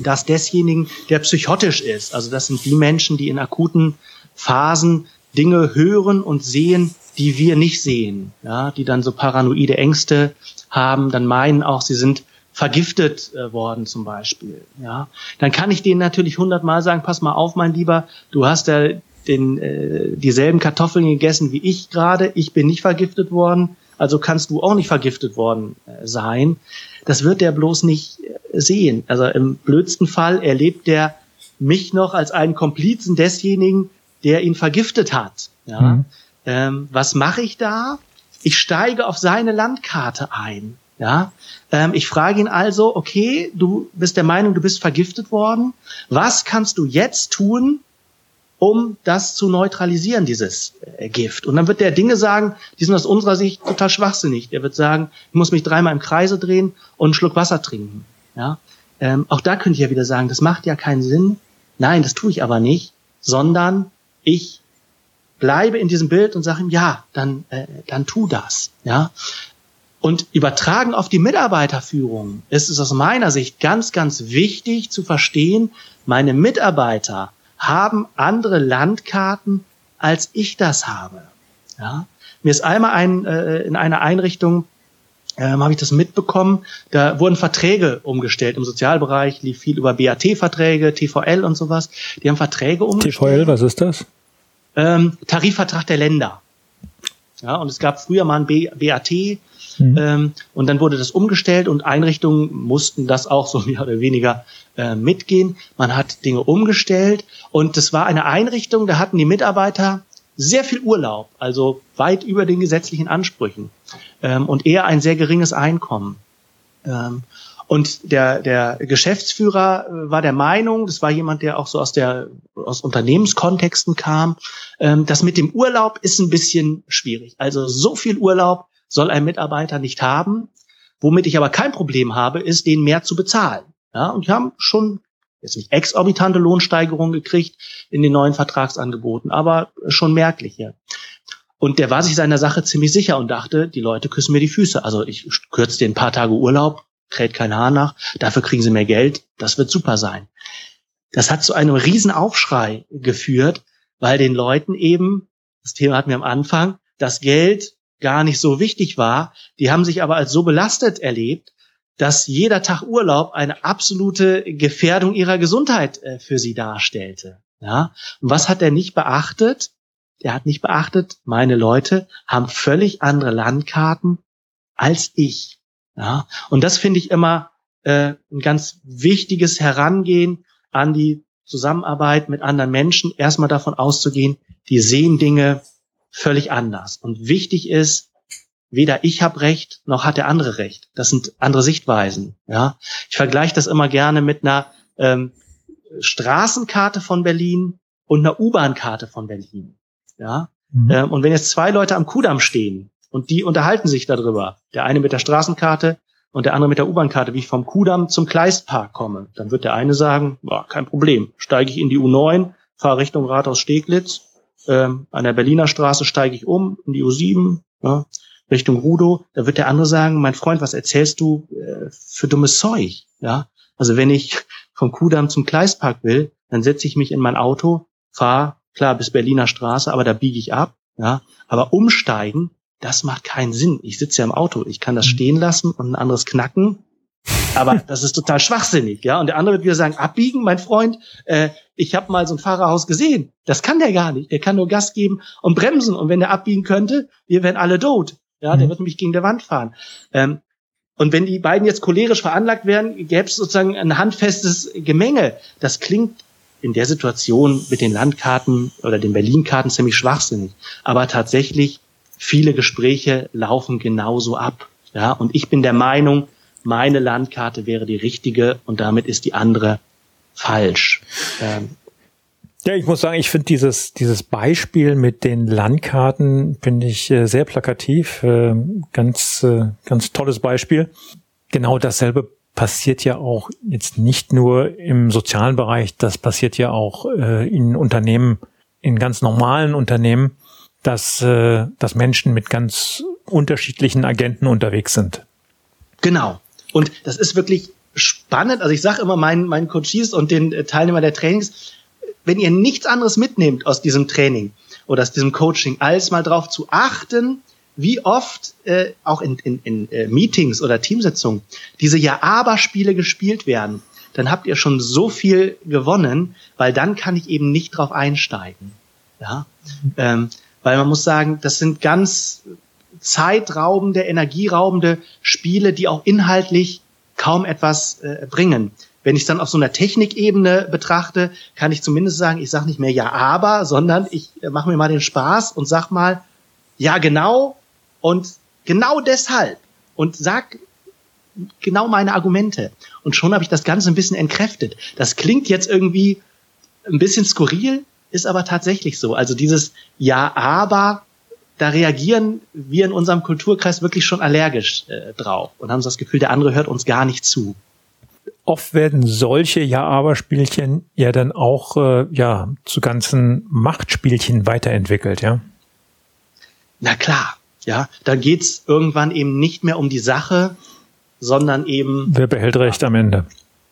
das desjenigen, der psychotisch ist. Also das sind die Menschen, die in akuten Phasen Dinge hören und sehen, die wir nicht sehen. Ja, die dann so paranoide Ängste haben, dann meinen auch, sie sind vergiftet äh, worden zum Beispiel. Ja, dann kann ich denen natürlich hundertmal sagen: Pass mal auf, mein Lieber, du hast ja den, äh, dieselben Kartoffeln gegessen wie ich gerade. Ich bin nicht vergiftet worden, also kannst du auch nicht vergiftet worden äh, sein. Das wird der bloß nicht äh, sehen. Also im blödsten Fall erlebt der mich noch als einen Komplizen desjenigen, der ihn vergiftet hat. Ja? Mhm. Ähm, was mache ich da? Ich steige auf seine Landkarte ein. Ja, ähm, ich frage ihn also, okay, du bist der Meinung, du bist vergiftet worden. Was kannst du jetzt tun, um das zu neutralisieren, dieses äh, Gift? Und dann wird der Dinge sagen, die sind aus unserer Sicht total schwachsinnig. Der wird sagen, ich muss mich dreimal im Kreise drehen und einen Schluck Wasser trinken. Ja, ähm, auch da könnte ich ja wieder sagen, das macht ja keinen Sinn. Nein, das tue ich aber nicht, sondern ich bleibe in diesem Bild und sage ihm, ja, dann, äh, dann tu das. Ja, und übertragen auf die Mitarbeiterführung ist es aus meiner Sicht ganz, ganz wichtig zu verstehen, meine Mitarbeiter haben andere Landkarten, als ich das habe. Ja? Mir ist einmal ein, äh, in einer Einrichtung, ähm, habe ich das mitbekommen, da wurden Verträge umgestellt. Im Sozialbereich lief viel über BAT-Verträge, TVL und sowas. Die haben Verträge umgestellt. TVL, was ist das? Ähm, Tarifvertrag der Länder. Ja, und es gab früher mal ein BAT, Mhm. Ähm, und dann wurde das umgestellt und Einrichtungen mussten das auch so mehr oder weniger äh, mitgehen. Man hat Dinge umgestellt und das war eine Einrichtung, da hatten die Mitarbeiter sehr viel Urlaub, also weit über den gesetzlichen Ansprüchen ähm, und eher ein sehr geringes Einkommen. Ähm, und der, der Geschäftsführer äh, war der Meinung, das war jemand, der auch so aus der aus Unternehmenskontexten kam, ähm, das mit dem Urlaub ist ein bisschen schwierig. Also so viel Urlaub soll ein Mitarbeiter nicht haben. Womit ich aber kein Problem habe, ist, den mehr zu bezahlen. Ja, und wir haben schon jetzt nicht exorbitante Lohnsteigerungen gekriegt in den neuen Vertragsangeboten, aber schon merkliche. Und der war sich seiner Sache ziemlich sicher und dachte, die Leute küssen mir die Füße. Also ich kürze den ein paar Tage Urlaub, kräht kein Haar nach, dafür kriegen sie mehr Geld, das wird super sein. Das hat zu einem riesen Aufschrei geführt, weil den Leuten eben, das Thema hatten wir am Anfang, das Geld gar nicht so wichtig war. Die haben sich aber als so belastet erlebt, dass jeder Tag Urlaub eine absolute Gefährdung ihrer Gesundheit äh, für sie darstellte. Ja, und was hat er nicht beachtet? Er hat nicht beachtet, meine Leute haben völlig andere Landkarten als ich. Ja, und das finde ich immer äh, ein ganz wichtiges Herangehen an die Zusammenarbeit mit anderen Menschen. Erstmal davon auszugehen, die sehen Dinge völlig anders. Und wichtig ist, weder ich habe recht, noch hat der andere recht. Das sind andere Sichtweisen. Ja, ich vergleiche das immer gerne mit einer ähm, Straßenkarte von Berlin und einer U-Bahn-Karte von Berlin. Ja, mhm. ähm, und wenn jetzt zwei Leute am Kudamm stehen und die unterhalten sich darüber, der eine mit der Straßenkarte und der andere mit der U-Bahn-Karte, wie ich vom Kudamm zum Kleistpark komme, dann wird der eine sagen, boah, kein Problem, steige ich in die U9, fahre Richtung Rathaus Steglitz ähm, an der Berliner Straße steige ich um in die U7, ja, Richtung Rudo, da wird der andere sagen, mein Freund, was erzählst du äh, für dummes Zeug? Ja, also wenn ich vom Kudamm zum Gleispark will, dann setze ich mich in mein Auto, fahre klar bis Berliner Straße, aber da biege ich ab. Ja, aber umsteigen, das macht keinen Sinn. Ich sitze ja im Auto, ich kann das mhm. stehen lassen und ein anderes knacken Aber das ist total schwachsinnig, ja. Und der andere wird wieder sagen, abbiegen, mein Freund, äh, ich habe mal so ein Fahrerhaus gesehen. Das kann der gar nicht. Der kann nur Gas geben und bremsen. Und wenn der abbiegen könnte, wir wären alle tot. Ja, mhm. der wird nämlich gegen der Wand fahren. Ähm, und wenn die beiden jetzt cholerisch veranlagt wären, gäbe es sozusagen ein handfestes Gemenge. Das klingt in der Situation mit den Landkarten oder den Berlin-Karten ziemlich schwachsinnig. Aber tatsächlich, viele Gespräche laufen genauso ab. Ja, und ich bin der Meinung, meine Landkarte wäre die richtige und damit ist die andere falsch. Ähm, ja, ich muss sagen, ich finde dieses, dieses Beispiel mit den Landkarten finde ich äh, sehr plakativ. Äh, ganz, äh, ganz tolles Beispiel. Genau dasselbe passiert ja auch jetzt nicht nur im sozialen Bereich, das passiert ja auch äh, in Unternehmen, in ganz normalen Unternehmen, dass, äh, dass Menschen mit ganz unterschiedlichen Agenten unterwegs sind. Genau. Und das ist wirklich spannend. Also ich sage immer meinen, meinen Coaches und den äh, Teilnehmern der Trainings, wenn ihr nichts anderes mitnehmt aus diesem Training oder aus diesem Coaching, als mal darauf zu achten, wie oft äh, auch in, in, in äh, Meetings oder Teamsitzungen diese Ja-Aber-Spiele gespielt werden, dann habt ihr schon so viel gewonnen, weil dann kann ich eben nicht drauf einsteigen. Ja, ähm, weil man muss sagen, das sind ganz zeitraubende, energieraubende Spiele, die auch inhaltlich kaum etwas äh, bringen. Wenn ich dann auf so einer Technikebene betrachte, kann ich zumindest sagen, ich sage nicht mehr ja, aber, sondern ich äh, mache mir mal den Spaß und sag mal, ja, genau und genau deshalb und sag genau meine Argumente. Und schon habe ich das Ganze ein bisschen entkräftet. Das klingt jetzt irgendwie ein bisschen skurril, ist aber tatsächlich so. Also dieses Ja, aber, da reagieren wir in unserem Kulturkreis wirklich schon allergisch äh, drauf und haben so das Gefühl, der andere hört uns gar nicht zu oft werden solche Ja-Aber-Spielchen ja dann auch äh, ja zu ganzen Machtspielchen weiterentwickelt, ja. Na klar, ja, da geht's irgendwann eben nicht mehr um die Sache, sondern eben. Wer behält Recht am Ende?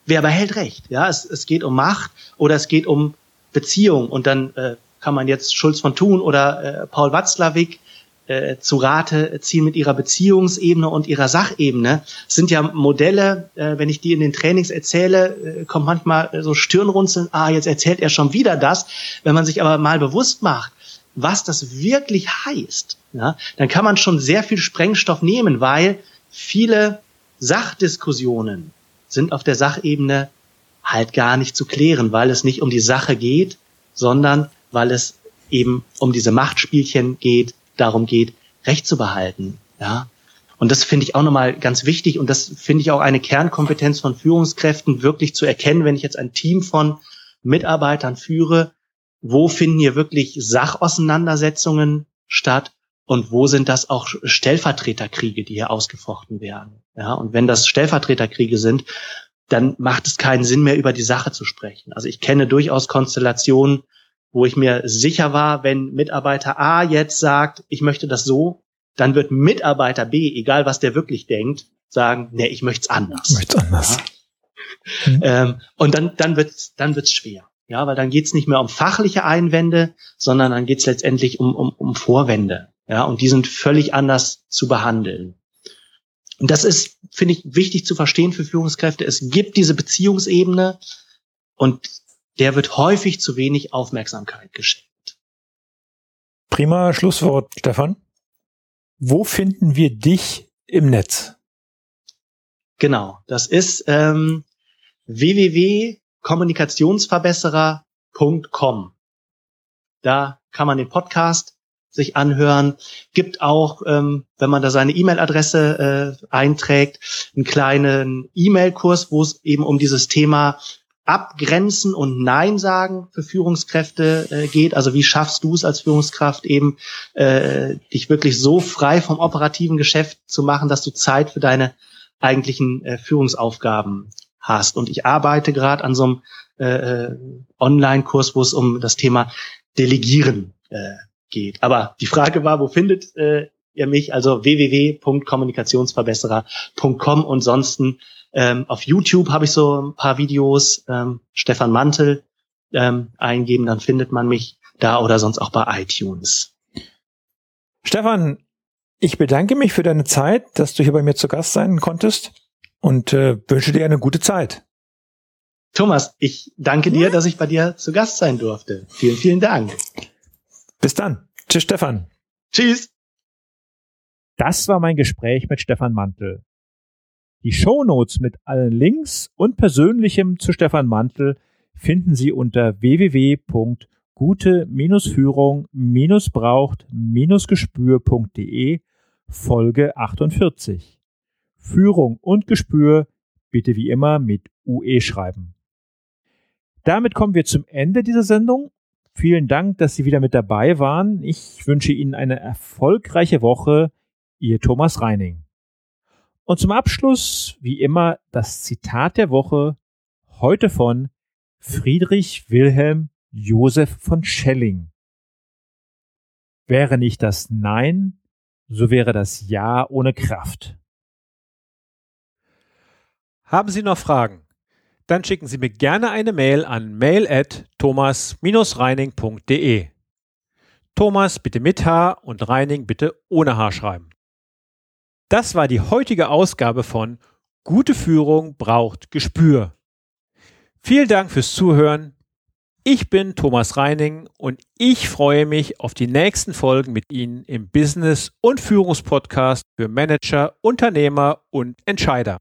Wer behält Recht? Ja, es, es geht um Macht oder es geht um Beziehung und dann äh, kann man jetzt Schulz von Thun oder äh, Paul Watzlawick äh, zu Rate ziehen mit ihrer Beziehungsebene und ihrer Sachebene. Das sind ja Modelle, äh, wenn ich die in den Trainings erzähle, äh, kommt manchmal so Stirnrunzeln, ah, jetzt erzählt er schon wieder das. Wenn man sich aber mal bewusst macht, was das wirklich heißt, ja, dann kann man schon sehr viel Sprengstoff nehmen, weil viele Sachdiskussionen sind auf der Sachebene halt gar nicht zu klären, weil es nicht um die Sache geht, sondern weil es eben um diese Machtspielchen geht, darum geht, Recht zu behalten. Ja. Und das finde ich auch nochmal ganz wichtig und das finde ich auch eine Kernkompetenz von Führungskräften, wirklich zu erkennen, wenn ich jetzt ein Team von Mitarbeitern führe, wo finden hier wirklich Sachauseinandersetzungen statt und wo sind das auch Stellvertreterkriege, die hier ausgefochten werden. Ja, und wenn das Stellvertreterkriege sind, dann macht es keinen Sinn mehr, über die Sache zu sprechen. Also ich kenne durchaus Konstellationen, wo ich mir sicher war, wenn Mitarbeiter A jetzt sagt, ich möchte das so, dann wird Mitarbeiter B, egal was der wirklich denkt, sagen, nee, ich möchte es anders. Ich möchte anders. Ja? Mhm. Ähm, und dann, dann wird's, dann wird's schwer. Ja, weil dann geht's nicht mehr um fachliche Einwände, sondern dann geht's letztendlich um, um, um Vorwände. Ja, und die sind völlig anders zu behandeln. Und das ist, finde ich, wichtig zu verstehen für Führungskräfte. Es gibt diese Beziehungsebene und der wird häufig zu wenig Aufmerksamkeit geschenkt. Prima Schlusswort, Stefan. Wo finden wir dich im Netz? Genau, das ist ähm, www.kommunikationsverbesserer.com. Da kann man den Podcast sich anhören. Gibt auch, ähm, wenn man da seine E-Mail-Adresse äh, einträgt, einen kleinen E-Mail-Kurs, wo es eben um dieses Thema Abgrenzen und Nein sagen für Führungskräfte äh, geht. Also wie schaffst du es als Führungskraft eben, äh, dich wirklich so frei vom operativen Geschäft zu machen, dass du Zeit für deine eigentlichen äh, Führungsaufgaben hast. Und ich arbeite gerade an so einem äh, äh, Online-Kurs, wo es um das Thema Delegieren äh, geht. Aber die Frage war, wo findet äh, ihr mich? Also www.kommunikationsverbesserer.com und sonst ähm, auf YouTube habe ich so ein paar Videos, ähm, Stefan Mantel ähm, eingeben, dann findet man mich da oder sonst auch bei iTunes. Stefan, ich bedanke mich für deine Zeit, dass du hier bei mir zu Gast sein konntest und äh, wünsche dir eine gute Zeit. Thomas, ich danke dir, dass ich bei dir zu Gast sein durfte. Vielen, vielen Dank. Bis dann. Tschüss, Stefan. Tschüss. Das war mein Gespräch mit Stefan Mantel. Die Shownotes mit allen Links und Persönlichem zu Stefan Mantel finden Sie unter www.gute-führung-braucht-gespür.de Folge 48. Führung und Gespür bitte wie immer mit UE schreiben. Damit kommen wir zum Ende dieser Sendung. Vielen Dank, dass Sie wieder mit dabei waren. Ich wünsche Ihnen eine erfolgreiche Woche. Ihr Thomas Reining. Und zum Abschluss, wie immer, das Zitat der Woche, heute von Friedrich Wilhelm Joseph von Schelling. Wäre nicht das Nein, so wäre das Ja ohne Kraft. Haben Sie noch Fragen? Dann schicken Sie mir gerne eine Mail an mail at thomas-reining.de. Thomas bitte mit H und Reining bitte ohne H schreiben. Das war die heutige Ausgabe von Gute Führung braucht Gespür. Vielen Dank fürs Zuhören. Ich bin Thomas Reining und ich freue mich auf die nächsten Folgen mit Ihnen im Business- und Führungspodcast für Manager, Unternehmer und Entscheider.